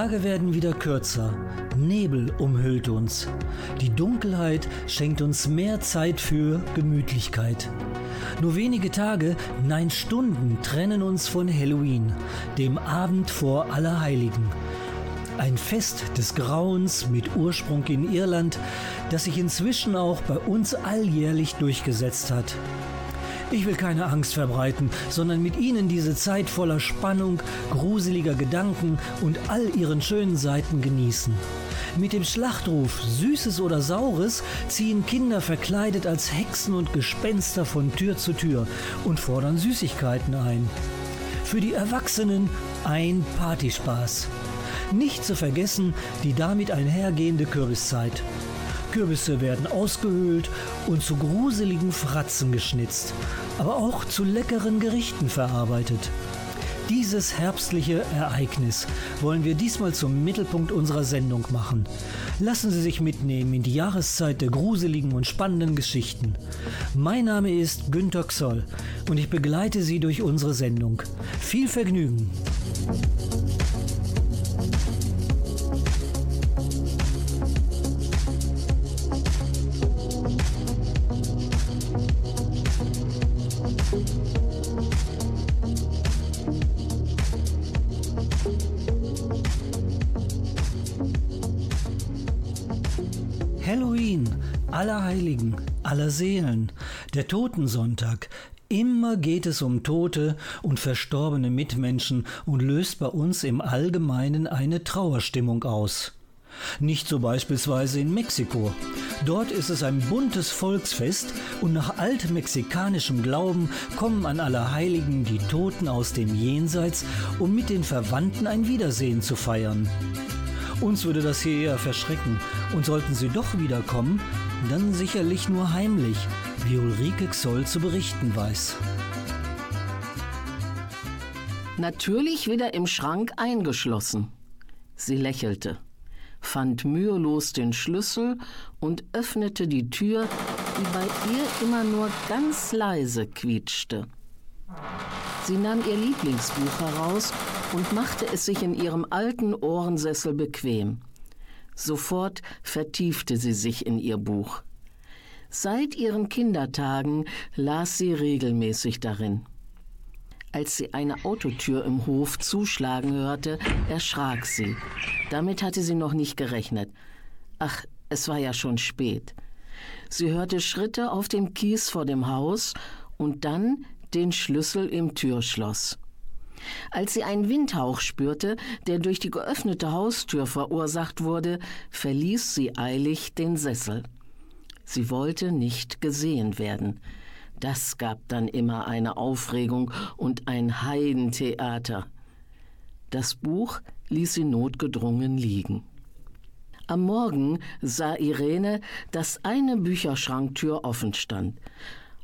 Tage werden wieder kürzer. Nebel umhüllt uns. Die Dunkelheit schenkt uns mehr Zeit für Gemütlichkeit. Nur wenige Tage, nein Stunden trennen uns von Halloween, dem Abend vor Allerheiligen. Ein Fest des Grauens mit Ursprung in Irland, das sich inzwischen auch bei uns alljährlich durchgesetzt hat. Ich will keine Angst verbreiten, sondern mit Ihnen diese Zeit voller Spannung, gruseliger Gedanken und all ihren schönen Seiten genießen. Mit dem Schlachtruf Süßes oder Saures ziehen Kinder verkleidet als Hexen und Gespenster von Tür zu Tür und fordern Süßigkeiten ein. Für die Erwachsenen ein Partyspaß. Nicht zu vergessen die damit einhergehende Kürbiszeit. Kürbisse werden ausgehöhlt und zu gruseligen Fratzen geschnitzt, aber auch zu leckeren Gerichten verarbeitet. Dieses herbstliche Ereignis wollen wir diesmal zum Mittelpunkt unserer Sendung machen. Lassen Sie sich mitnehmen in die Jahreszeit der gruseligen und spannenden Geschichten. Mein Name ist Günter Xoll und ich begleite Sie durch unsere Sendung. Viel Vergnügen! Allerheiligen, Allerseelen, der Totensonntag. Immer geht es um tote und verstorbene Mitmenschen und löst bei uns im Allgemeinen eine Trauerstimmung aus. Nicht so beispielsweise in Mexiko. Dort ist es ein buntes Volksfest und nach altmexikanischem Glauben kommen an Allerheiligen die Toten aus dem Jenseits, um mit den Verwandten ein Wiedersehen zu feiern. Uns würde das hier eher verschrecken. Und sollten sie doch wiederkommen, dann sicherlich nur heimlich, wie Ulrike Xoll zu berichten weiß. Natürlich wieder im Schrank eingeschlossen. Sie lächelte, fand mühelos den Schlüssel und öffnete die Tür, die bei ihr immer nur ganz leise quietschte. Sie nahm ihr Lieblingsbuch heraus und machte es sich in ihrem alten Ohrensessel bequem. Sofort vertiefte sie sich in ihr Buch. Seit ihren Kindertagen las sie regelmäßig darin. Als sie eine Autotür im Hof zuschlagen hörte, erschrak sie. Damit hatte sie noch nicht gerechnet. Ach, es war ja schon spät. Sie hörte Schritte auf dem Kies vor dem Haus und dann den Schlüssel im Türschloss. Als sie einen Windhauch spürte, der durch die geöffnete Haustür verursacht wurde, verließ sie eilig den Sessel. Sie wollte nicht gesehen werden. Das gab dann immer eine Aufregung und ein Heidentheater. Das Buch ließ sie notgedrungen liegen. Am Morgen sah Irene, dass eine Bücherschranktür offen stand.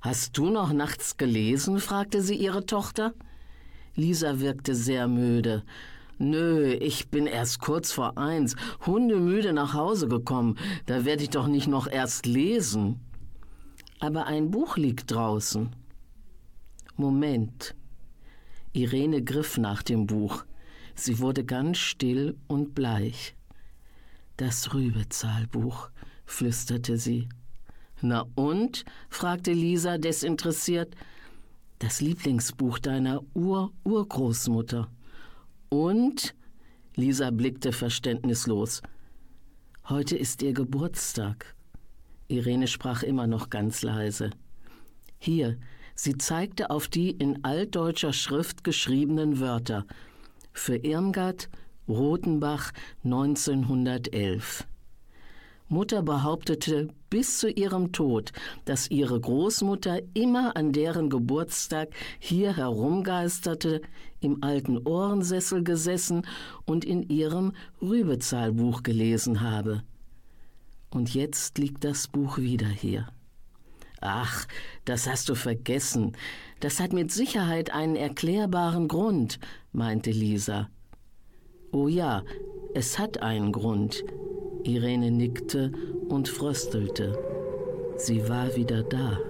Hast du noch nachts gelesen? fragte sie ihre Tochter. Lisa wirkte sehr müde. Nö, ich bin erst kurz vor eins, hundemüde nach Hause gekommen. Da werde ich doch nicht noch erst lesen. Aber ein Buch liegt draußen. Moment. Irene griff nach dem Buch. Sie wurde ganz still und bleich. Das Rübezahlbuch, flüsterte sie. Na und? fragte Lisa desinteressiert. Das Lieblingsbuch deiner Ur-Urgroßmutter. Und? Lisa blickte verständnislos. Heute ist ihr Geburtstag. Irene sprach immer noch ganz leise. Hier, sie zeigte auf die in altdeutscher Schrift geschriebenen Wörter. Für Irmgard, Rotenbach 1911. Mutter behauptete bis zu ihrem Tod, dass ihre Großmutter immer an deren Geburtstag hier herumgeisterte, im alten Ohrensessel gesessen und in ihrem Rübezahlbuch gelesen habe. Und jetzt liegt das Buch wieder hier. Ach, das hast du vergessen. Das hat mit Sicherheit einen erklärbaren Grund, meinte Lisa. Oh ja, es hat einen Grund. Irene nickte und fröstelte. Sie war wieder da.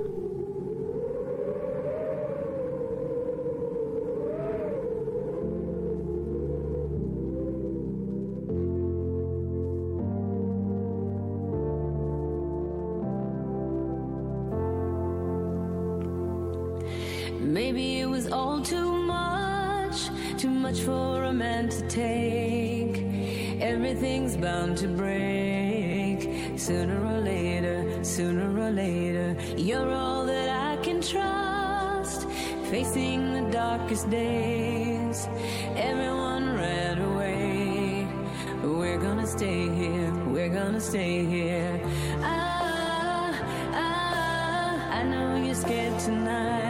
Bound to break sooner or later, sooner or later. You're all that I can trust. Facing the darkest days, everyone ran away. We're gonna stay here, we're gonna stay here. Ah, ah, I know you're scared tonight.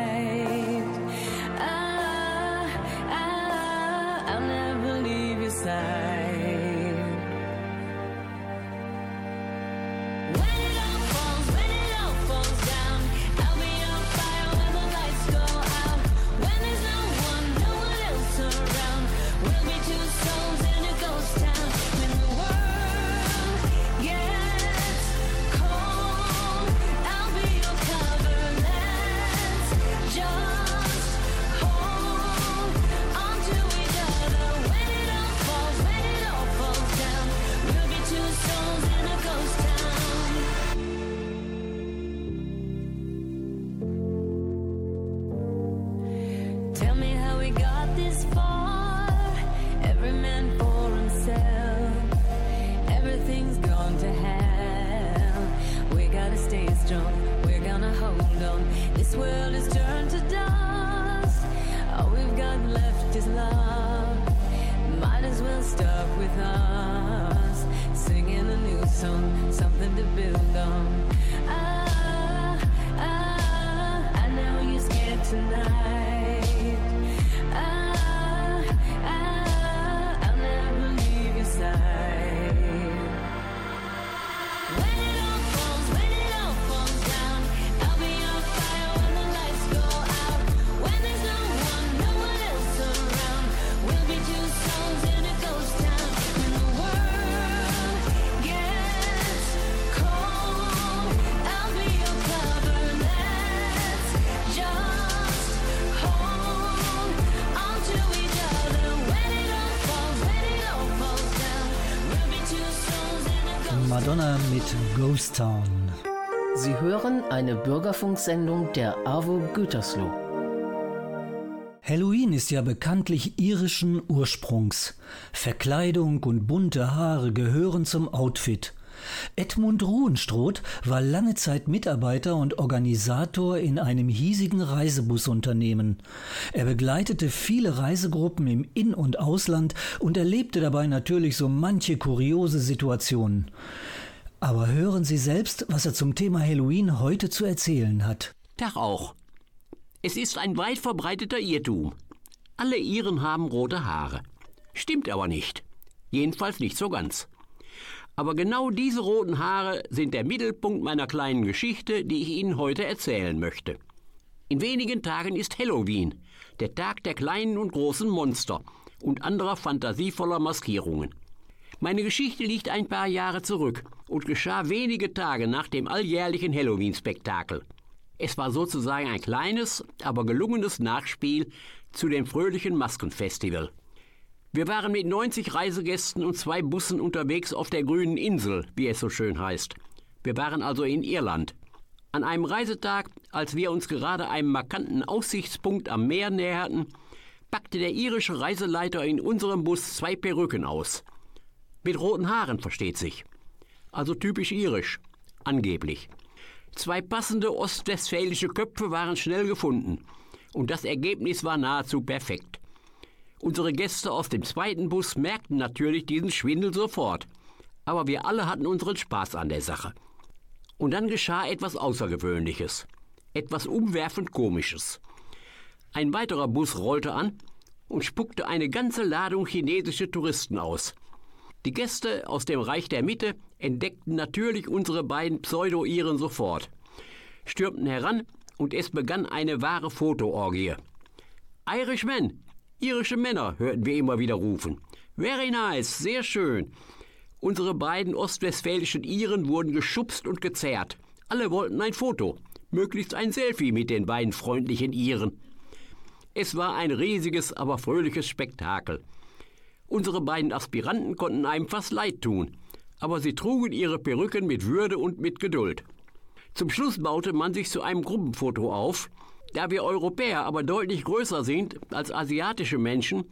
Town. Sie hören eine Bürgerfunksendung der AWO Gütersloh. Halloween ist ja bekanntlich irischen Ursprungs. Verkleidung und bunte Haare gehören zum Outfit. Edmund Ruhenstroth war lange Zeit Mitarbeiter und Organisator in einem hiesigen Reisebusunternehmen. Er begleitete viele Reisegruppen im In- und Ausland und erlebte dabei natürlich so manche kuriose Situationen. Aber hören Sie selbst, was er zum Thema Halloween heute zu erzählen hat. Tag auch. Es ist ein weit verbreiteter Irrtum. Alle Iren haben rote Haare. Stimmt aber nicht. Jedenfalls nicht so ganz. Aber genau diese roten Haare sind der Mittelpunkt meiner kleinen Geschichte, die ich Ihnen heute erzählen möchte. In wenigen Tagen ist Halloween, der Tag der kleinen und großen Monster und anderer fantasievoller Maskierungen. Meine Geschichte liegt ein paar Jahre zurück und geschah wenige Tage nach dem alljährlichen Halloween-Spektakel. Es war sozusagen ein kleines, aber gelungenes Nachspiel zu dem fröhlichen Maskenfestival. Wir waren mit 90 Reisegästen und zwei Bussen unterwegs auf der grünen Insel, wie es so schön heißt. Wir waren also in Irland. An einem Reisetag, als wir uns gerade einem markanten Aussichtspunkt am Meer näherten, packte der irische Reiseleiter in unserem Bus zwei Perücken aus. Mit roten Haaren, versteht sich. Also typisch irisch, angeblich. Zwei passende ostwestfälische Köpfe waren schnell gefunden. Und das Ergebnis war nahezu perfekt. Unsere Gäste aus dem zweiten Bus merkten natürlich diesen Schwindel sofort. Aber wir alle hatten unseren Spaß an der Sache. Und dann geschah etwas Außergewöhnliches. Etwas umwerfend Komisches. Ein weiterer Bus rollte an und spuckte eine ganze Ladung chinesische Touristen aus. Die Gäste aus dem Reich der Mitte entdeckten natürlich unsere beiden Pseudo-Iren sofort, stürmten heran und es begann eine wahre Fotoorgie. Irishmen, irische Männer, hörten wir immer wieder rufen. Very nice, sehr schön. Unsere beiden ostwestfälischen Iren wurden geschubst und gezerrt. Alle wollten ein Foto, möglichst ein Selfie mit den beiden freundlichen Iren. Es war ein riesiges, aber fröhliches Spektakel. Unsere beiden Aspiranten konnten einem fast leid tun, aber sie trugen ihre Perücken mit Würde und mit Geduld. Zum Schluss baute man sich zu einem Gruppenfoto auf. Da wir Europäer aber deutlich größer sind als asiatische Menschen,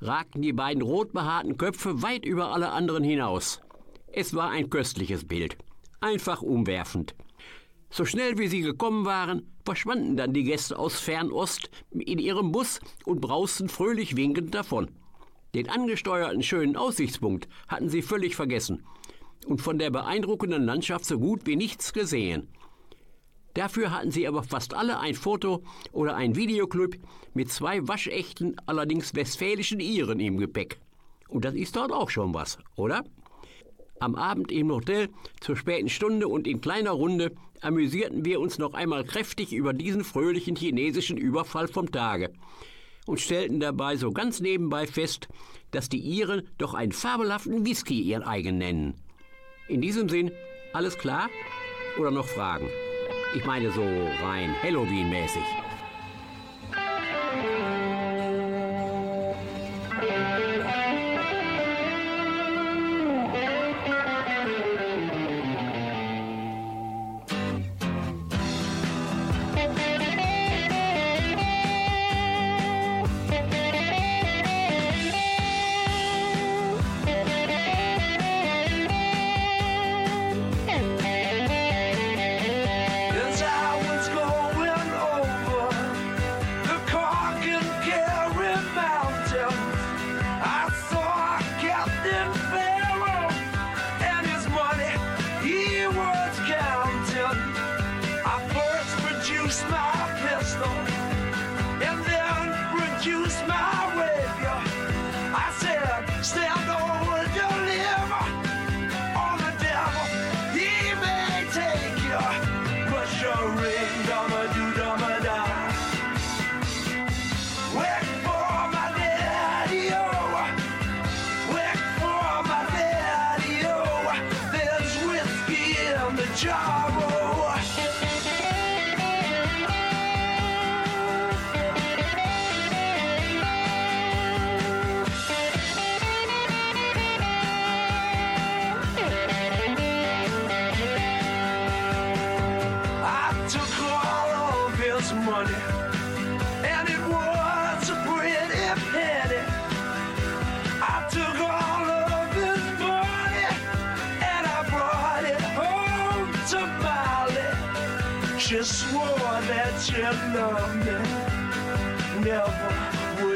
ragten die beiden rotbehaarten Köpfe weit über alle anderen hinaus. Es war ein köstliches Bild, einfach umwerfend. So schnell wie sie gekommen waren, verschwanden dann die Gäste aus Fernost in ihrem Bus und brausten fröhlich winkend davon. Den angesteuerten schönen Aussichtspunkt hatten sie völlig vergessen und von der beeindruckenden Landschaft so gut wie nichts gesehen. Dafür hatten sie aber fast alle ein Foto oder ein Videoclip mit zwei waschechten, allerdings westfälischen Iren im Gepäck. Und das ist dort auch schon was, oder? Am Abend im Hotel zur späten Stunde und in kleiner Runde amüsierten wir uns noch einmal kräftig über diesen fröhlichen chinesischen Überfall vom Tage und stellten dabei so ganz nebenbei fest, dass die Iren doch einen fabelhaften Whisky ihren eigen nennen. In diesem Sinn, alles klar? Oder noch Fragen? Ich meine so rein Halloween-mäßig.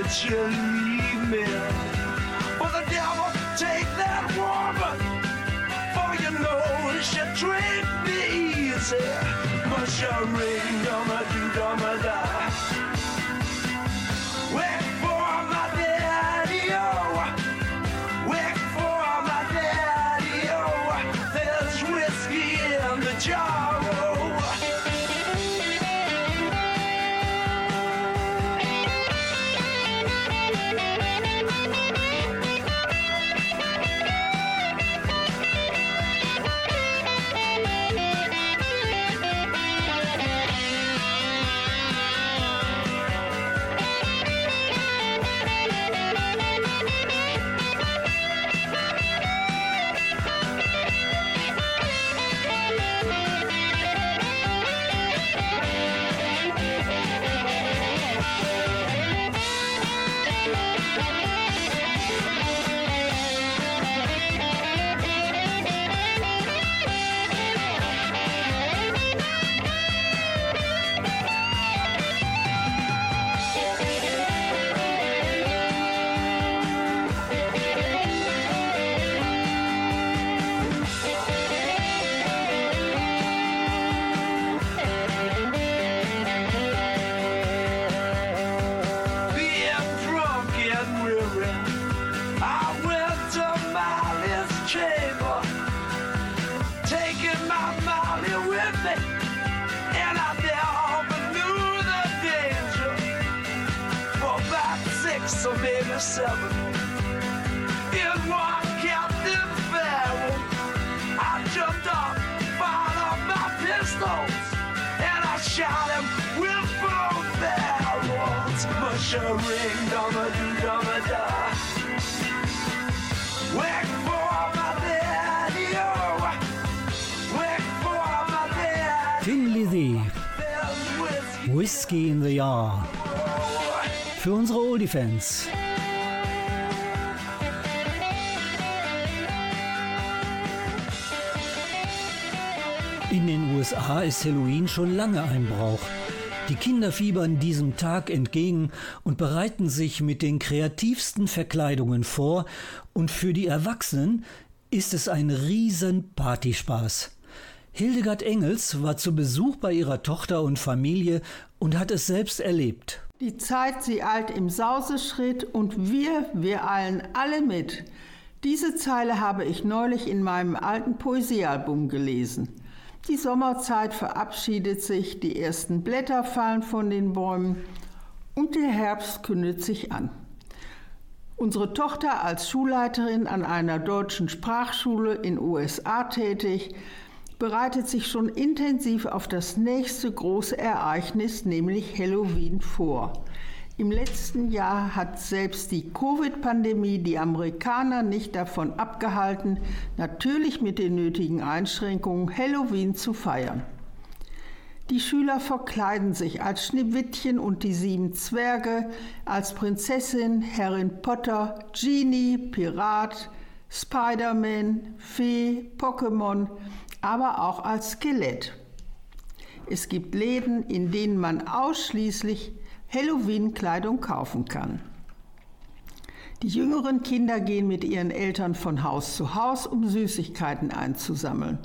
Would she leave me. But the devil take that woman, for you know she treat me easy. But she ring, dama do dama seven. In one captain barrel, I jumped up, fired up my pistols, and I shot him with both barrels. Mushering, dumma dumma da. Wait for my daddy, oh. Wait for my daddy. Thin Lizzy, whiskey. Whiskey in the Yard. Für unsere Oldie-Fans. In den USA ist Halloween schon lange ein Brauch. Die Kinder fiebern diesem Tag entgegen und bereiten sich mit den kreativsten Verkleidungen vor und für die Erwachsenen ist es ein riesen Partyspaß. Hildegard Engels war zu Besuch bei ihrer Tochter und Familie und hat es selbst erlebt. Die Zeit, sie eilt im Sauseschritt und wir, wir eilen alle mit. Diese Zeile habe ich neulich in meinem alten Poesiealbum gelesen. Die Sommerzeit verabschiedet sich, die ersten Blätter fallen von den Bäumen und der Herbst kündet sich an. Unsere Tochter als Schulleiterin an einer deutschen Sprachschule in USA tätig, bereitet sich schon intensiv auf das nächste große Ereignis, nämlich Halloween, vor. Im letzten Jahr hat selbst die Covid-Pandemie die Amerikaner nicht davon abgehalten, natürlich mit den nötigen Einschränkungen Halloween zu feiern. Die Schüler verkleiden sich als Schneewittchen und die sieben Zwerge, als Prinzessin, Herrin Potter, Genie, Pirat, Spider-Man, Fee, Pokémon, aber auch als Skelett. Es gibt Läden, in denen man ausschließlich Halloween-Kleidung kaufen kann. Die jüngeren Kinder gehen mit ihren Eltern von Haus zu Haus, um Süßigkeiten einzusammeln.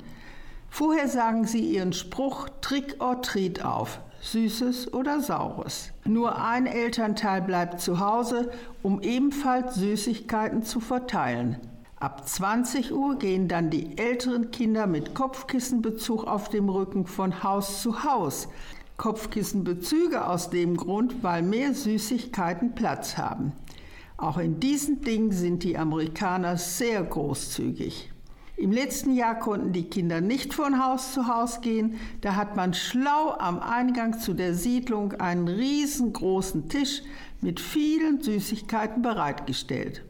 Vorher sagen sie ihren Spruch Trick or Treat auf, Süßes oder Saures. Nur ein Elternteil bleibt zu Hause, um ebenfalls Süßigkeiten zu verteilen. Ab 20 Uhr gehen dann die älteren Kinder mit Kopfkissenbezug auf dem Rücken von Haus zu Haus. Kopfkissenbezüge aus dem Grund, weil mehr Süßigkeiten Platz haben. Auch in diesen Dingen sind die Amerikaner sehr großzügig. Im letzten Jahr konnten die Kinder nicht von Haus zu Haus gehen. Da hat man schlau am Eingang zu der Siedlung einen riesengroßen Tisch mit vielen Süßigkeiten bereitgestellt.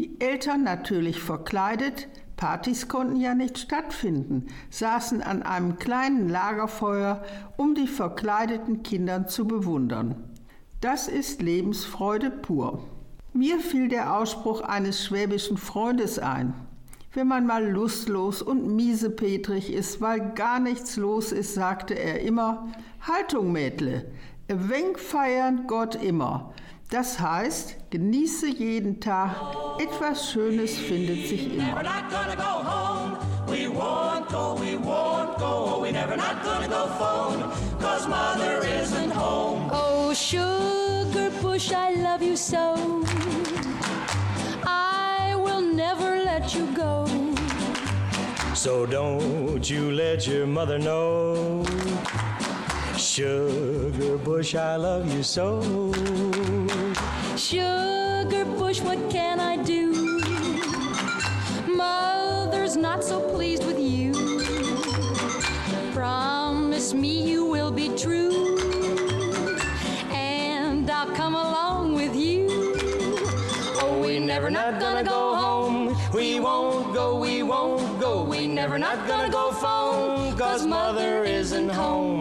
Die Eltern natürlich verkleidet, Partys konnten ja nicht stattfinden, saßen an einem kleinen Lagerfeuer, um die verkleideten Kindern zu bewundern. Das ist Lebensfreude pur. Mir fiel der Ausspruch eines schwäbischen Freundes ein. Wenn man mal lustlos und miesepetrig ist, weil gar nichts los ist, sagte er immer, Haltung, Mädle, Wenk feiern Gott immer. Das heißt, genieße jeden Tag, etwas Schönes findet sich We're immer. not gonna go home. We won't go, we won't go. We never not gonna go phone. Cause mother isn't home. Oh, sugar bush, I love you so. I will never let you go. So don't you let your mother know. Sugar bush, I love you so. Sugar bush, what can I do? Mother's not so pleased with you. Promise me you will be true. And I'll come along with you. Oh, we never not gonna go home. We won't go, we won't go. We never not gonna go phone. Cause mother isn't home.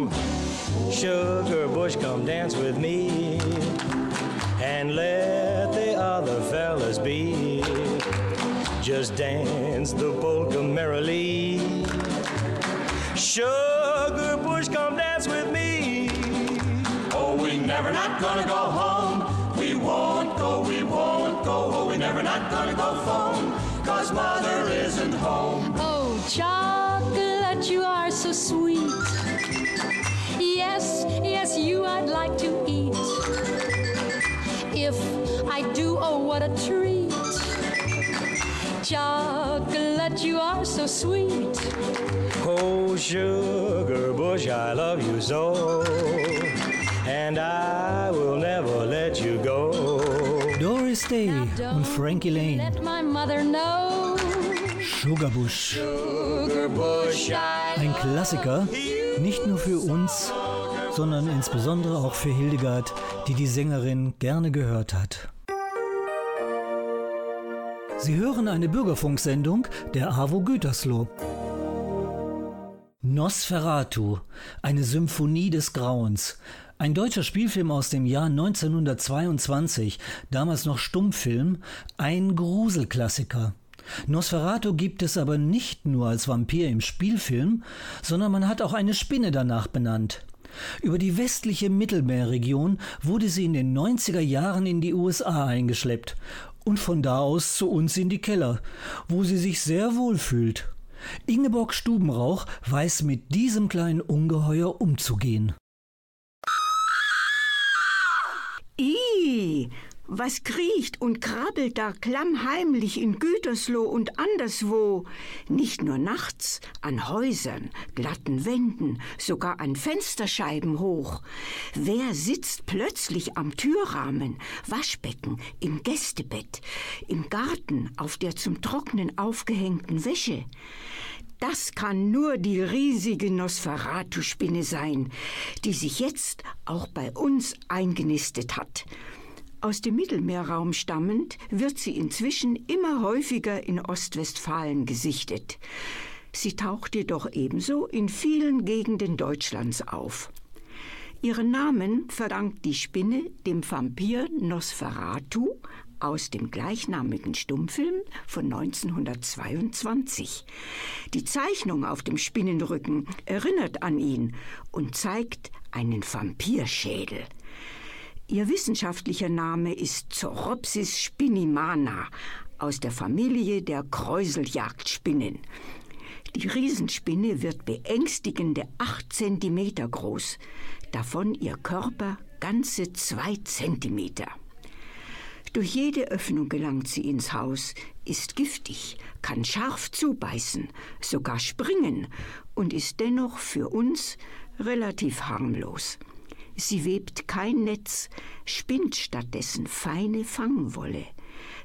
Sugar bush, come dance with me. And let the other fellas be. Just dance the polka merrily. Sugar bush, come dance with me. Oh, we never not gonna go I'd like to eat. If I do, oh, what a treat. Chocolate, you are so sweet. Oh, sugar bush, I love you so. And I will never let you go. Doris Day und Frankie Lane. Let my mother know. Sugarbush. Ein Klassiker, nicht nur für uns, sondern insbesondere auch für Hildegard, die die Sängerin gerne gehört hat. Sie hören eine Bürgerfunksendung der AWO Gütersloh. Nosferatu, eine Symphonie des Grauens. Ein deutscher Spielfilm aus dem Jahr 1922, damals noch Stummfilm, ein Gruselklassiker. Nosferatu gibt es aber nicht nur als Vampir im Spielfilm, sondern man hat auch eine Spinne danach benannt. Über die westliche Mittelmeerregion wurde sie in den 90er Jahren in die USA eingeschleppt und von da aus zu uns in die Keller, wo sie sich sehr wohl fühlt. Ingeborg Stubenrauch weiß mit diesem kleinen Ungeheuer umzugehen. Was kriecht und krabbelt da klammheimlich in Gütersloh und anderswo? Nicht nur nachts, an Häusern, glatten Wänden, sogar an Fensterscheiben hoch. Wer sitzt plötzlich am Türrahmen, Waschbecken, im Gästebett, im Garten, auf der zum Trocknen aufgehängten Wäsche? Das kann nur die riesige Nosferatu-Spinne sein, die sich jetzt auch bei uns eingenistet hat. Aus dem Mittelmeerraum stammend wird sie inzwischen immer häufiger in Ostwestfalen gesichtet. Sie taucht jedoch ebenso in vielen Gegenden Deutschlands auf. Ihren Namen verdankt die Spinne dem Vampir Nosferatu aus dem gleichnamigen Stummfilm von 1922. Die Zeichnung auf dem Spinnenrücken erinnert an ihn und zeigt einen Vampirschädel. Ihr wissenschaftlicher Name ist Zoropsis spinnimana aus der Familie der Kräuseljagdspinnen. Die Riesenspinne wird beängstigende acht Zentimeter groß, davon ihr Körper ganze zwei Zentimeter. Durch jede Öffnung gelangt sie ins Haus, ist giftig, kann scharf zubeißen, sogar springen und ist dennoch für uns relativ harmlos. Sie webt kein Netz, spinnt stattdessen feine Fangwolle.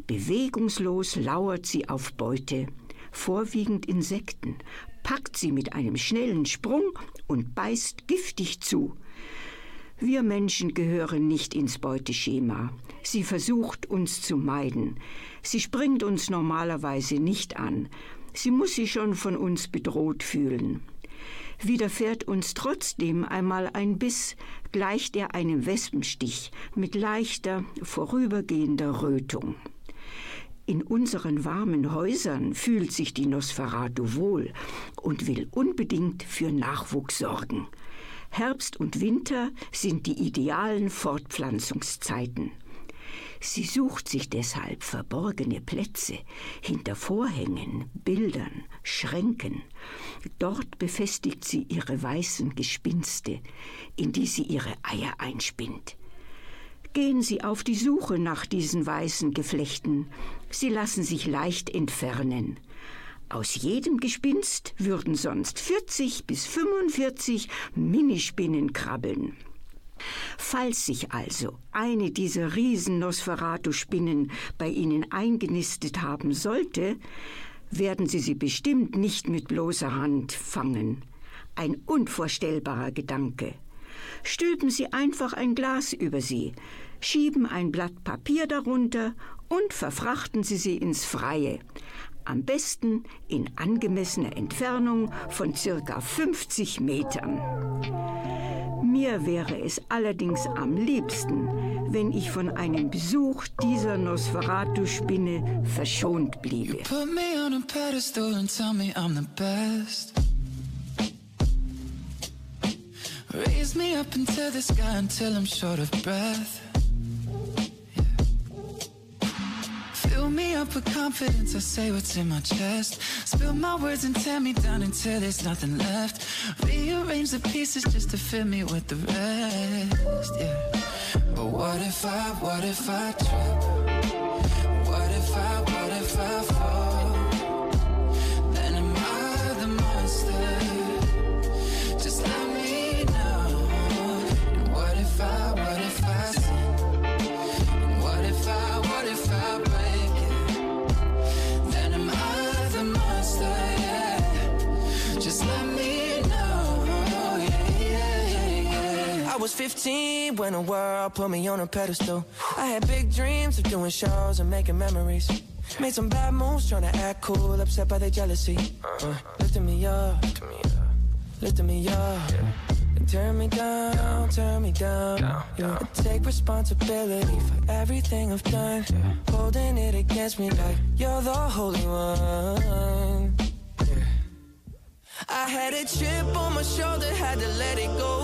Bewegungslos lauert sie auf Beute, vorwiegend Insekten, packt sie mit einem schnellen Sprung und beißt giftig zu. Wir Menschen gehören nicht ins Beuteschema. Sie versucht uns zu meiden. Sie springt uns normalerweise nicht an. Sie muss sich schon von uns bedroht fühlen. Widerfährt uns trotzdem einmal ein Biss, gleicht er einem Wespenstich mit leichter, vorübergehender Rötung. In unseren warmen Häusern fühlt sich die Nosferatu wohl und will unbedingt für Nachwuchs sorgen. Herbst und Winter sind die idealen Fortpflanzungszeiten. Sie sucht sich deshalb verborgene Plätze hinter Vorhängen, Bildern, Schränken. Dort befestigt sie ihre weißen Gespinste, in die sie ihre Eier einspinnt. Gehen Sie auf die Suche nach diesen weißen Geflechten. Sie lassen sich leicht entfernen. Aus jedem Gespinst würden sonst 40 bis 45 Minispinnen krabbeln. Falls sich also eine dieser riesen Nosferatu-Spinnen bei Ihnen eingenistet haben sollte, werden Sie sie bestimmt nicht mit bloßer Hand fangen. Ein unvorstellbarer Gedanke. Stülpen Sie einfach ein Glas über sie, schieben ein Blatt Papier darunter und verfrachten Sie sie ins Freie am besten in angemessener Entfernung von circa 50 Metern. Mir wäre es allerdings am liebsten, wenn ich von einem Besuch dieser Nosferatu-Spinne verschont bliebe. Raise me up into the sky until I'm short of breath. Fill me up with confidence, I say what's in my chest. Spill my words and tear me down until there's nothing left. Rearrange the pieces just to fill me with the rest, yeah. But what if I, what if I trip? What if I, what if I fall? Then am I the monster? Just let me know. And what if I, was 15 when the world put me on a pedestal. I had big dreams of doing shows and making memories. Made some bad moves trying to act cool, upset by their jealousy. Uh, lifting me up, lifting me up. And turn me down, turn me down. Yeah. And take responsibility for everything I've done. Holding it against me like you're the holy one. Yeah. I had a chip on my shoulder, had to let it go.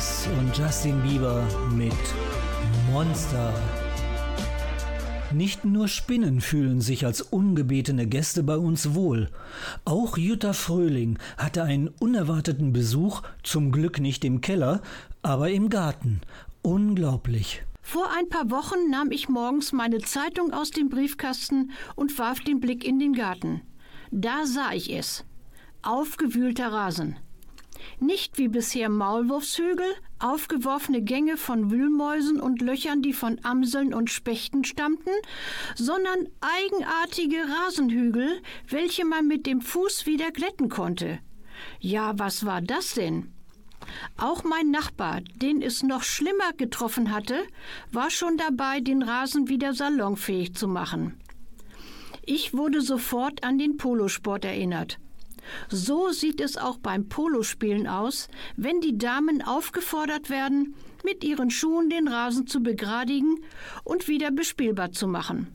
Mendes und Justin Bieber mit Monster. Nicht nur Spinnen fühlen sich als ungebetene Gäste bei uns wohl. Auch Jutta Fröhling hatte einen unerwarteten Besuch, zum Glück nicht im Keller, aber im Garten. Unglaublich. Vor ein paar Wochen nahm ich morgens meine Zeitung aus dem Briefkasten und warf den Blick in den Garten. Da sah ich es. Aufgewühlter Rasen. Nicht wie bisher Maulwurfshügel, aufgeworfene Gänge von Wühlmäusen und Löchern, die von Amseln und Spechten stammten, sondern eigenartige Rasenhügel, welche man mit dem Fuß wieder glätten konnte. Ja, was war das denn? Auch mein Nachbar, den es noch schlimmer getroffen hatte, war schon dabei, den Rasen wieder salonfähig zu machen. Ich wurde sofort an den Polosport erinnert. So sieht es auch beim Polospielen aus, wenn die Damen aufgefordert werden, mit ihren Schuhen den Rasen zu begradigen und wieder bespielbar zu machen.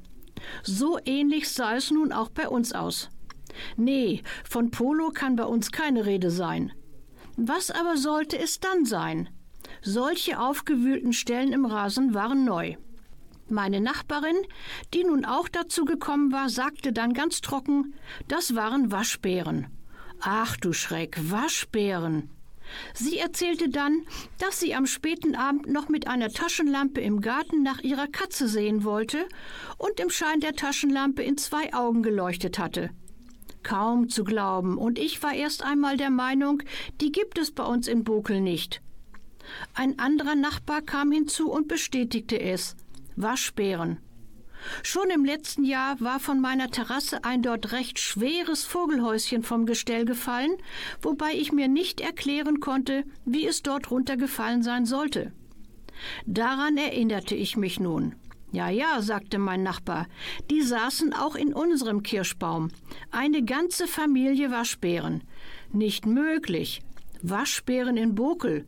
So ähnlich sah es nun auch bei uns aus. Nee, von Polo kann bei uns keine Rede sein. Was aber sollte es dann sein? Solche aufgewühlten Stellen im Rasen waren neu. Meine Nachbarin, die nun auch dazu gekommen war, sagte dann ganz trocken, das waren Waschbären. Ach du Schreck, Waschbären. Sie erzählte dann, dass sie am späten Abend noch mit einer Taschenlampe im Garten nach ihrer Katze sehen wollte und im Schein der Taschenlampe in zwei Augen geleuchtet hatte. Kaum zu glauben, und ich war erst einmal der Meinung, die gibt es bei uns in Bokel nicht. Ein anderer Nachbar kam hinzu und bestätigte es. Waschbären. Schon im letzten Jahr war von meiner Terrasse ein dort recht schweres Vogelhäuschen vom Gestell gefallen, wobei ich mir nicht erklären konnte, wie es dort runtergefallen sein sollte. Daran erinnerte ich mich nun. Ja, ja, sagte mein Nachbar, die saßen auch in unserem Kirschbaum. Eine ganze Familie Waschbären. Nicht möglich. Waschbären in Bokel.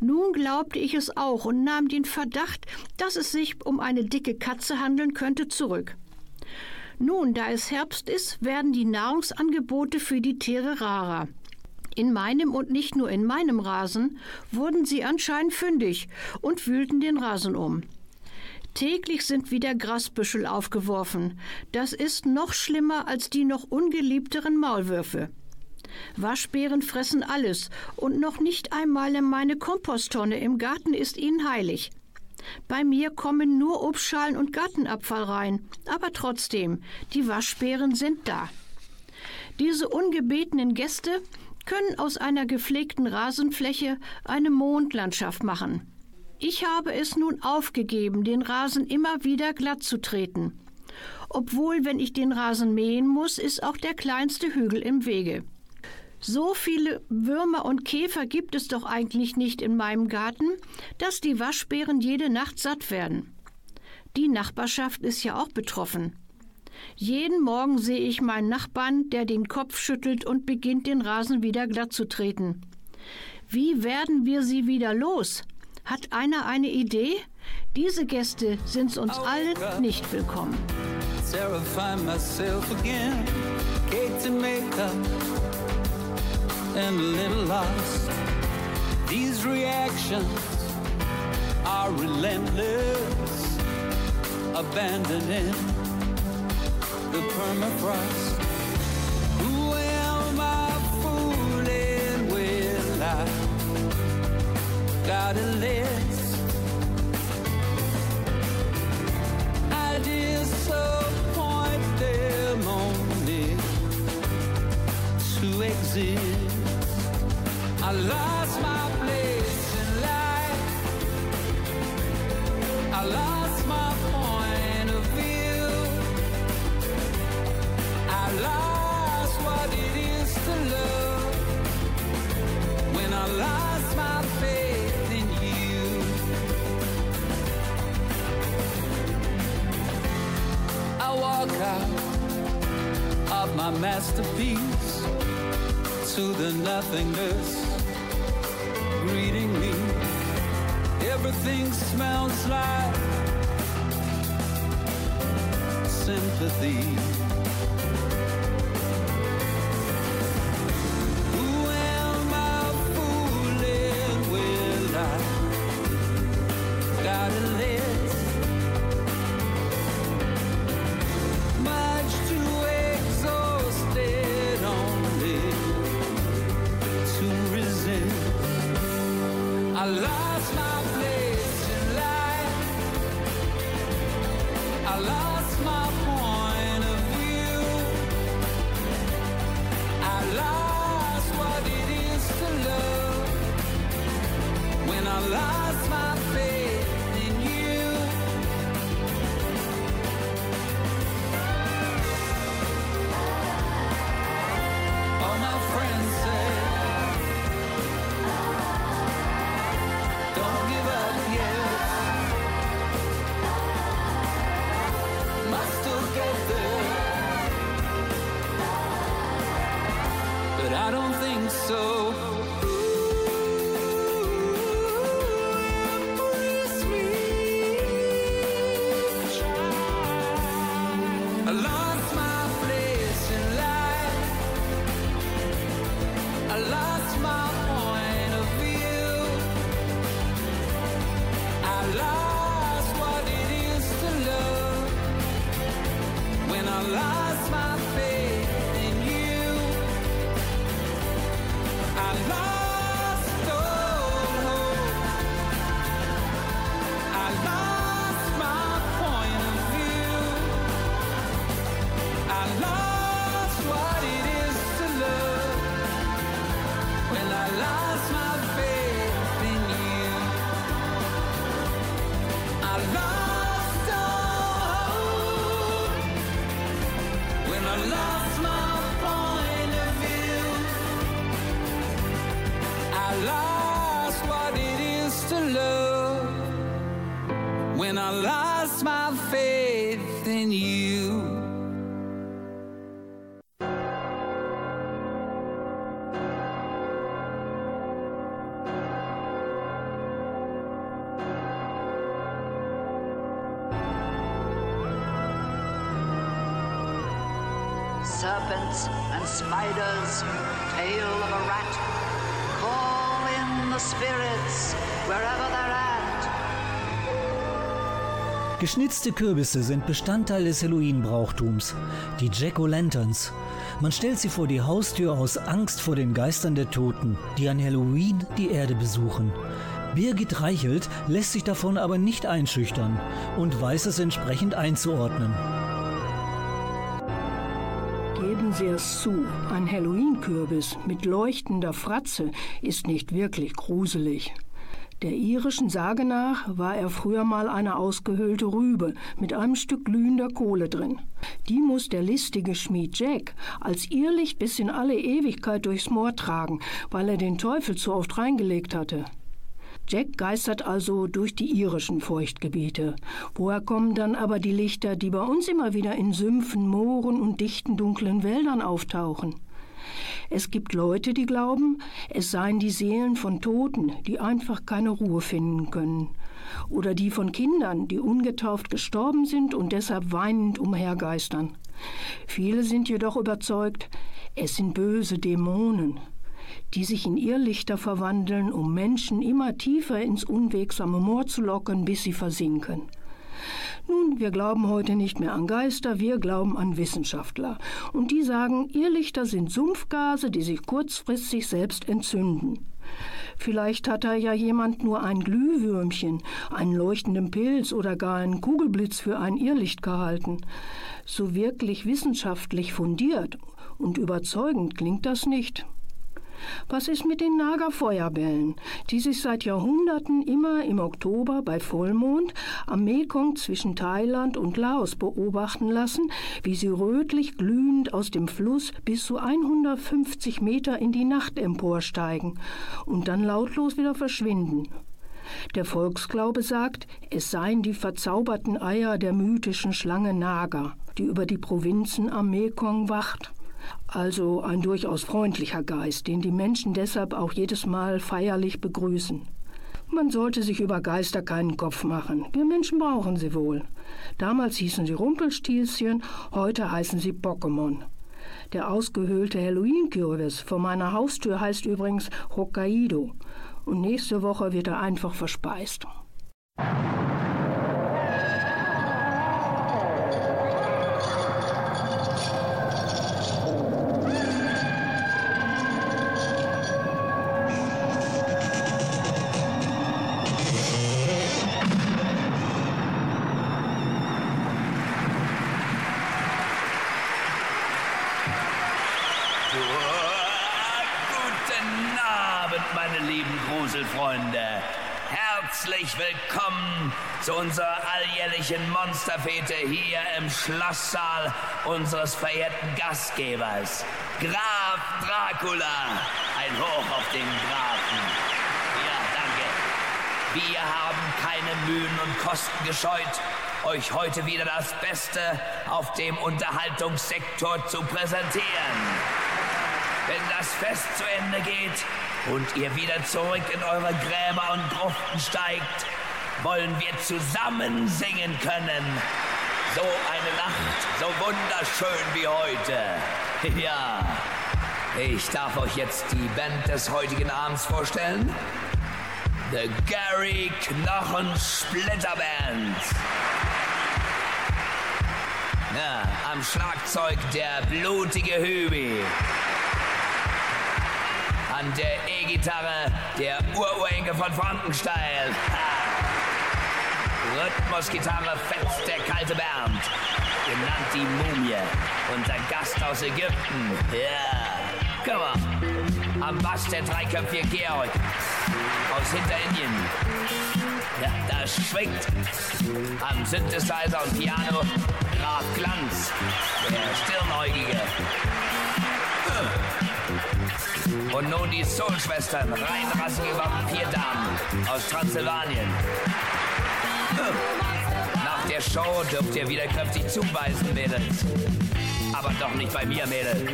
Nun glaubte ich es auch und nahm den Verdacht, dass es sich um eine dicke Katze handeln könnte, zurück. Nun, da es Herbst ist, werden die Nahrungsangebote für die Tiere rarer. In meinem und nicht nur in meinem Rasen wurden sie anscheinend fündig und wühlten den Rasen um. Täglich sind wieder Grasbüschel aufgeworfen. Das ist noch schlimmer als die noch ungeliebteren Maulwürfe. Waschbären fressen alles und noch nicht einmal in meine Komposttonne im Garten ist ihnen heilig. Bei mir kommen nur Obstschalen und Gartenabfall rein, aber trotzdem, die Waschbären sind da. Diese ungebetenen Gäste können aus einer gepflegten Rasenfläche eine Mondlandschaft machen. Ich habe es nun aufgegeben, den Rasen immer wieder glatt zu treten. Obwohl, wenn ich den Rasen mähen muss, ist auch der kleinste Hügel im Wege. So viele Würmer und Käfer gibt es doch eigentlich nicht in meinem Garten, dass die Waschbären jede Nacht satt werden. Die Nachbarschaft ist ja auch betroffen. Jeden Morgen sehe ich meinen Nachbarn, der den Kopf schüttelt und beginnt, den Rasen wieder glatt zu treten. Wie werden wir sie wieder los? Hat einer eine Idee? Diese Gäste sind uns allen nicht willkommen. terrify and a little lost. These reactions are relentless, abandoning the permafrost. Who am I fooling? Will I got a list? I disappoint them only to exist. I lost my place in life. I lost my point of view. I lost what it is to love when I lost my faith in you. I walk out of my masterpiece to the nothingness Everything smells like sympathy. Serpents and spiders, tail of a rat. Call in the spirits wherever they're at. Geschnitzte Kürbisse sind Bestandteil des Halloween-Brauchtums, die Jack-O'-Lanterns. Man stellt sie vor die Haustür aus Angst vor den Geistern der Toten, die an Halloween die Erde besuchen. Birgit Reichelt lässt sich davon aber nicht einschüchtern und weiß es entsprechend einzuordnen. Sie es zu, ein Halloween-Kürbis mit leuchtender Fratze ist nicht wirklich gruselig. Der irischen Sage nach war er früher mal eine ausgehöhlte Rübe mit einem Stück glühender Kohle drin. Die muss der listige Schmied Jack als Irrlicht bis in alle Ewigkeit durchs Moor tragen, weil er den Teufel zu oft reingelegt hatte. Jack geistert also durch die irischen Feuchtgebiete. Woher kommen dann aber die Lichter, die bei uns immer wieder in Sümpfen, Mooren und dichten dunklen Wäldern auftauchen? Es gibt Leute, die glauben, es seien die Seelen von Toten, die einfach keine Ruhe finden können. Oder die von Kindern, die ungetauft gestorben sind und deshalb weinend umhergeistern. Viele sind jedoch überzeugt, es sind böse Dämonen, die sich in Irrlichter verwandeln, um Menschen immer tiefer ins unwegsame Moor zu locken, bis sie versinken. Nun, wir glauben heute nicht mehr an Geister, wir glauben an Wissenschaftler. Und die sagen, Irrlichter sind Sumpfgase, die sich kurzfristig selbst entzünden. Vielleicht hat da ja jemand nur ein Glühwürmchen, einen leuchtenden Pilz oder gar einen Kugelblitz für ein Irrlicht gehalten. So wirklich wissenschaftlich fundiert und überzeugend klingt das nicht. Was ist mit den Nagerfeuerbällen, die sich seit Jahrhunderten immer im Oktober bei Vollmond am Mekong zwischen Thailand und Laos beobachten lassen, wie sie rötlich glühend aus dem Fluss bis zu 150 Meter in die Nacht emporsteigen und dann lautlos wieder verschwinden? Der Volksglaube sagt, es seien die verzauberten Eier der mythischen Schlange Naga, die über die Provinzen am Mekong wacht. Also ein durchaus freundlicher Geist, den die Menschen deshalb auch jedes Mal feierlich begrüßen. Man sollte sich über Geister keinen Kopf machen. Wir Menschen brauchen sie wohl. Damals hießen sie Rumpelstilzchen, heute heißen sie Pokémon. Der ausgehöhlte Halloween-Kürbis vor meiner Haustür heißt übrigens Hokkaido. Und nächste Woche wird er einfach verspeist. Alljährlichen Monsterfete hier im Schlosssaal unseres verehrten Gastgebers, Graf Dracula. Ein Hoch auf den Grafen. Ja, danke. Wir haben keine Mühen und Kosten gescheut, euch heute wieder das Beste auf dem Unterhaltungssektor zu präsentieren. Wenn das Fest zu Ende geht und ihr wieder zurück in eure Gräber und Gruften steigt, wollen wir zusammen singen können. So eine Nacht, so wunderschön wie heute. Ja, ich darf euch jetzt die Band des heutigen Abends vorstellen. The Gary Knochen Splitter Band. Ja, am Schlagzeug der blutige Hübi. An der E-Gitarre der Ururenkel von Frankenstein. Ha. Rhythmusgitarre fetzt der kalte Bernd. Genannt die Mumie. Unser Gast aus Ägypten. Ja, komm mal. Am Bass der dreiköpfige Georg. Aus Hinterindien. Ja, das schwingt. Am Synthesizer und Piano Graf Glanz. Der Stirnäugige. Und nun die Soul-Schwestern, reinrassige Vampirdamen aus Transsilvanien. Nach der Show dürft ihr wieder kräftig zubeißen, Mädels. Aber doch nicht bei mir, Mädel.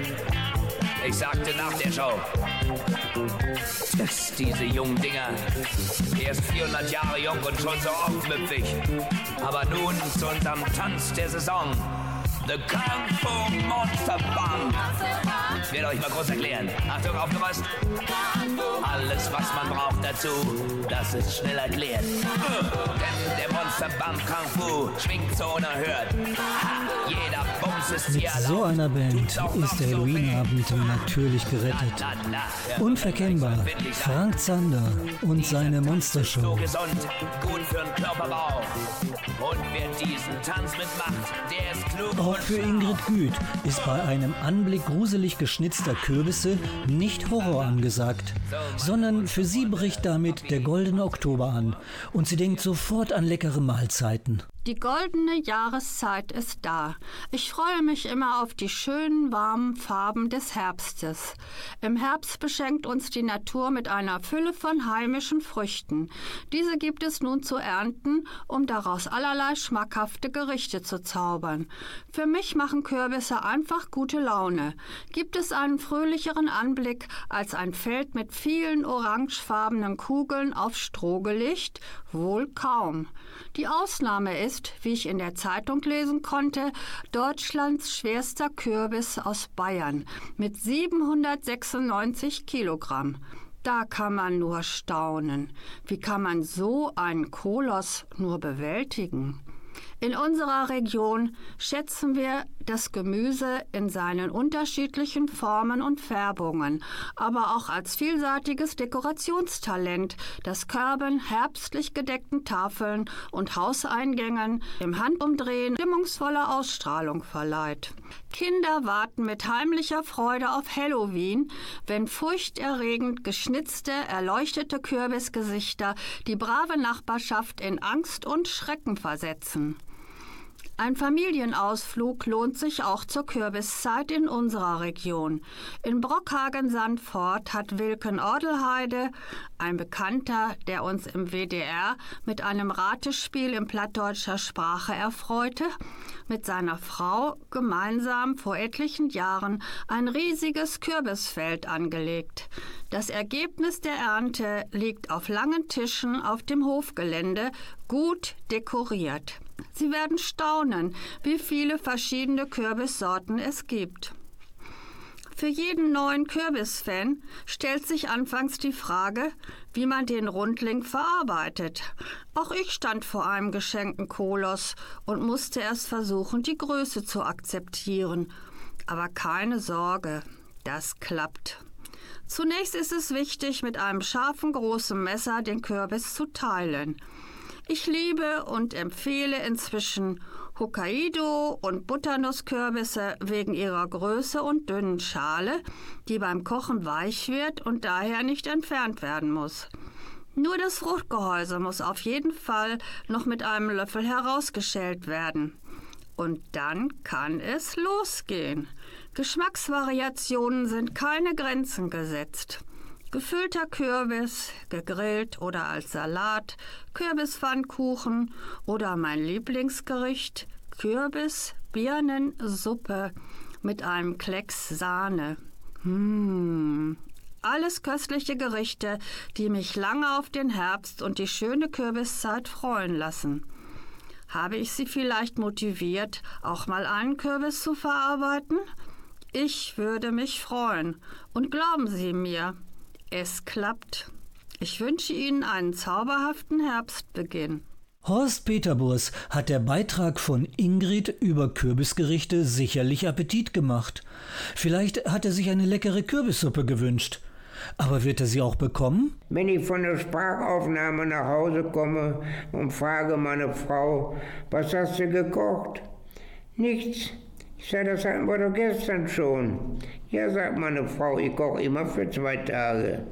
Ich sagte nach der Show. Tsch, diese jungen Dinger. Erst 400 Jahre jung und schon so aufmüpfig. Aber nun zu unserem Tanz der Saison. The Kung Fu Monster Band. Ich werde euch mal kurz erklären. Achtung, aufgepasst. Alles, was man braucht dazu, das ist schnell erklärt. Denn der Monster Band Kung Fu schwingt so unerhört. Ha, jeder Bums ist Mit hier so einer Band ist der Halloween-Abend natürlich gerettet. Unverkennbar Frank Zander und seine So Monstershow. gesund, gut für den Körperbau. Und wer diesen Tanz mitmacht, der ist klug Auch für Ingrid Güth ist bei einem Anblick gruselig geschnitzter Kürbisse nicht Horror angesagt, sondern für sie bricht damit der goldene Oktober an. Und sie denkt sofort an leckere Mahlzeiten. Die goldene Jahreszeit ist da. Ich freue mich immer auf die schönen, warmen Farben des Herbstes. Im Herbst beschenkt uns die Natur mit einer Fülle von heimischen Früchten. Diese gibt es nun zu ernten, um daraus allerlei schmackhafte Gerichte zu zaubern. Für mich machen Kürbisse einfach gute Laune. Gibt es einen fröhlicheren Anblick als ein Feld mit vielen orangefarbenen Kugeln auf Stroh gelegt? Wohl kaum. Die Ausnahme ist, wie ich in der Zeitung lesen konnte, Deutschlands schwerster Kürbis aus Bayern mit 796 Kilogramm. Da kann man nur staunen. Wie kann man so einen Koloss nur bewältigen? In unserer Region schätzen wir das Gemüse in seinen unterschiedlichen Formen und Färbungen, aber auch als vielseitiges Dekorationstalent, das Körben herbstlich gedeckten Tafeln und Hauseingängen im Handumdrehen stimmungsvolle Ausstrahlung verleiht. Kinder warten mit heimlicher Freude auf Halloween, wenn furchterregend geschnitzte, erleuchtete Kürbisgesichter die brave Nachbarschaft in Angst und Schrecken versetzen. Ein Familienausflug lohnt sich auch zur Kürbiszeit in unserer Region. In Brockhagen-Sandfort hat Wilken Ordelheide, ein Bekannter, der uns im WDR mit einem Ratespiel in plattdeutscher Sprache erfreute, mit seiner Frau gemeinsam vor etlichen Jahren ein riesiges Kürbisfeld angelegt. Das Ergebnis der Ernte liegt auf langen Tischen auf dem Hofgelände, gut dekoriert. Sie werden staunen, wie viele verschiedene Kürbissorten es gibt. Für jeden neuen Kürbisfan stellt sich anfangs die Frage, wie man den Rundling verarbeitet. Auch ich stand vor einem geschenkten Koloss und musste erst versuchen, die Größe zu akzeptieren. Aber keine Sorge, das klappt. Zunächst ist es wichtig, mit einem scharfen großen Messer den Kürbis zu teilen. Ich liebe und empfehle inzwischen Hokkaido und Butternusskürbisse wegen ihrer Größe und dünnen Schale, die beim Kochen weich wird und daher nicht entfernt werden muss. Nur das Fruchtgehäuse muss auf jeden Fall noch mit einem Löffel herausgeschält werden. Und dann kann es losgehen. Geschmacksvariationen sind keine Grenzen gesetzt. Gefüllter Kürbis, gegrillt oder als Salat, Kürbispfannkuchen oder mein Lieblingsgericht, Kürbis, Birnensuppe mit einem Klecks Sahne. Mmh. Alles köstliche Gerichte, die mich lange auf den Herbst und die schöne Kürbiszeit freuen lassen. Habe ich Sie vielleicht motiviert, auch mal einen Kürbis zu verarbeiten? Ich würde mich freuen. Und glauben Sie mir, es klappt. Ich wünsche Ihnen einen zauberhaften Herbstbeginn. Horst Peterburs hat der Beitrag von Ingrid über Kürbisgerichte sicherlich Appetit gemacht. Vielleicht hat er sich eine leckere Kürbissuppe gewünscht. Aber wird er sie auch bekommen? Wenn ich von der Sprachaufnahme nach Hause komme und frage meine Frau, was hast du gekocht? Nichts. Ich sage, das hatten wir doch gestern schon. Ja, sagt meine Frau, ich koche immer für zwei Tage.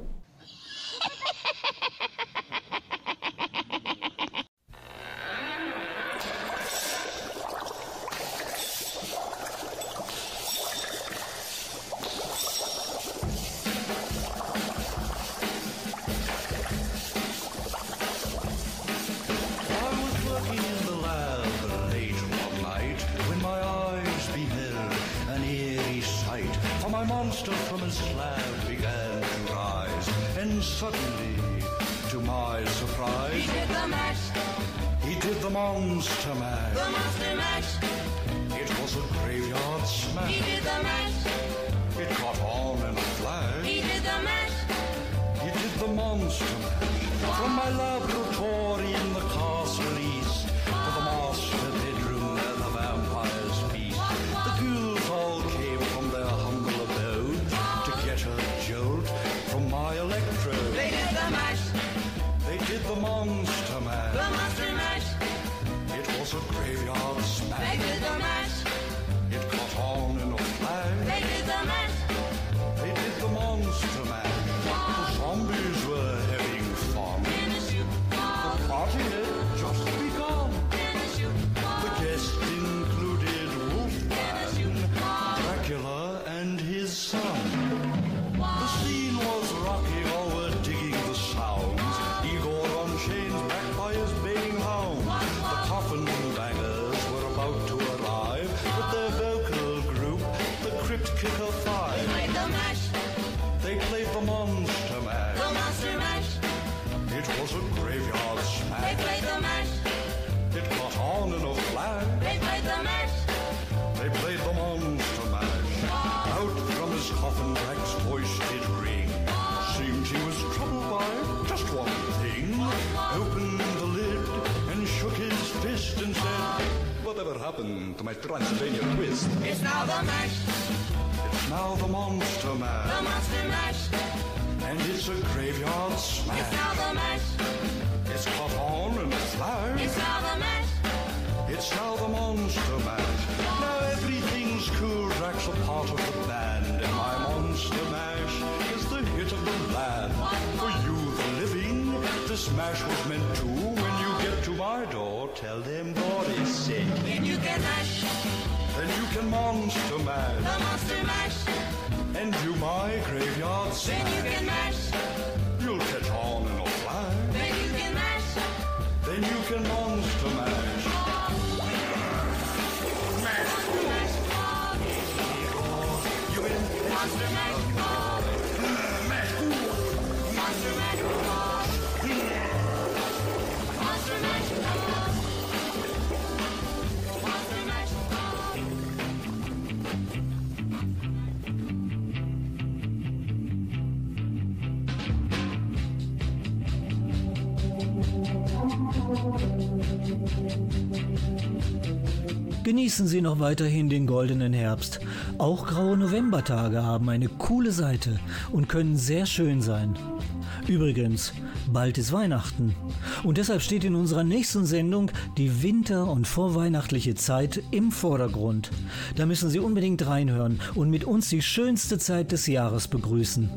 Transylvania twist? It's now the mash, It's now the Monster the monster mash. and it's a graveyard smash. Genießen Sie noch weiterhin den goldenen Herbst. Auch graue Novembertage haben eine coole Seite und können sehr schön sein. Übrigens, bald ist Weihnachten. Und deshalb steht in unserer nächsten Sendung die winter- und vorweihnachtliche Zeit im Vordergrund. Da müssen Sie unbedingt reinhören und mit uns die schönste Zeit des Jahres begrüßen.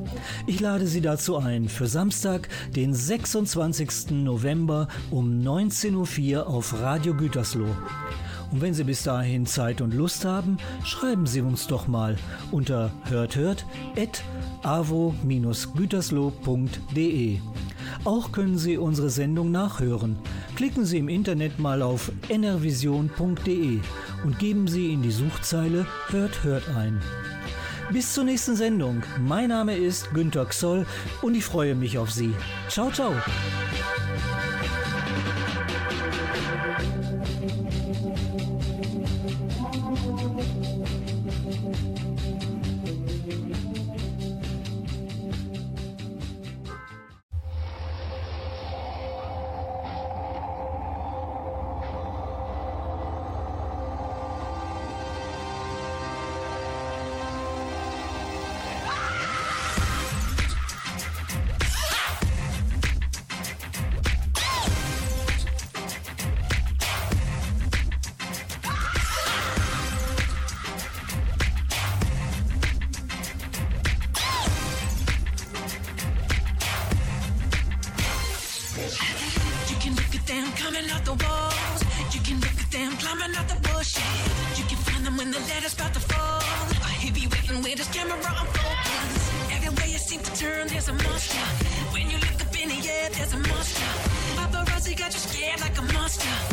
Ich lade Sie dazu ein für Samstag, den 26. November um 19.04 Uhr auf Radio Gütersloh. Und wenn Sie bis dahin Zeit und Lust haben, schreiben Sie uns doch mal unter hörthört.avo-gütersloh.de. Auch können Sie unsere Sendung nachhören. Klicken Sie im Internet mal auf nrvision.de und geben Sie in die Suchzeile Hört Hört ein. Bis zur nächsten Sendung. Mein Name ist Günter Xoll und ich freue mich auf Sie. Ciao, ciao. There's a monster. When you look up in the air, there's a monster. Paparazzi got you scared like a monster.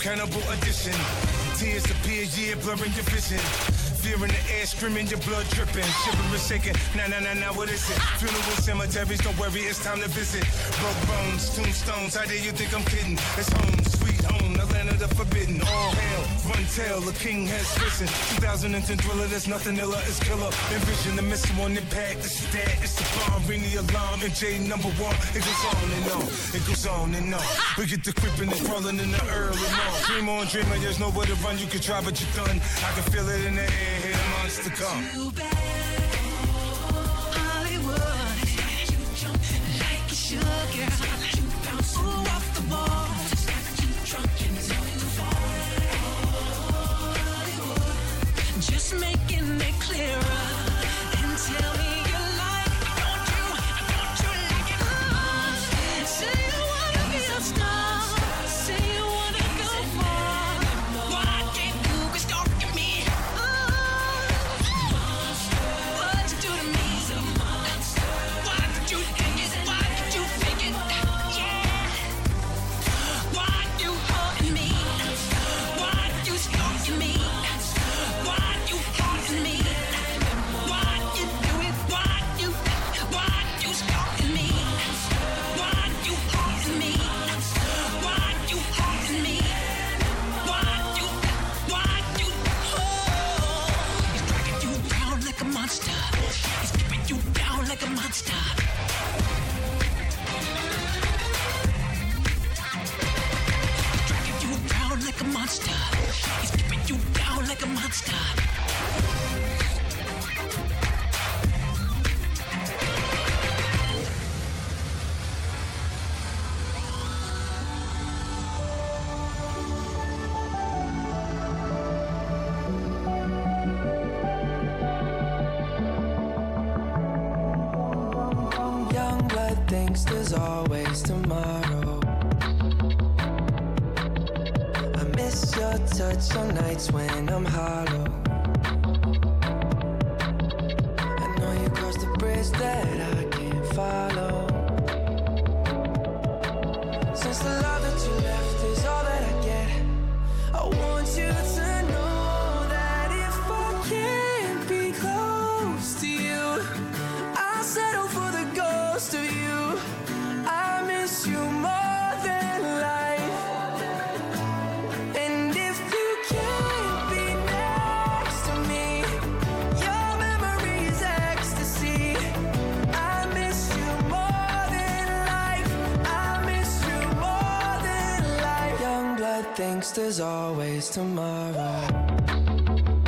cannibal edition. Tears appear, yeah, blurring your vision. Fear in the air, screaming, your blood dripping. Shivering, shaking. Nah, nah, nah, nah, what is it? Funeral cemeteries, don't worry, it's time to visit. Broke bones, tombstones, how do you think I'm kidding? It's home the forbidden. All hail, run tail, the king has risen. 2010 thriller, there's nothing iller, it's killer. Envision the missile on impact, The is it's the bomb, ring the alarm, and J number one. It goes on and on, it goes on and on. We get the creeping and crawling in the early morning. Dream on, dreamer, there's nowhere to run, you can try, but you're done. I can feel it in the air, here the monster come. thinks there's always tomorrow.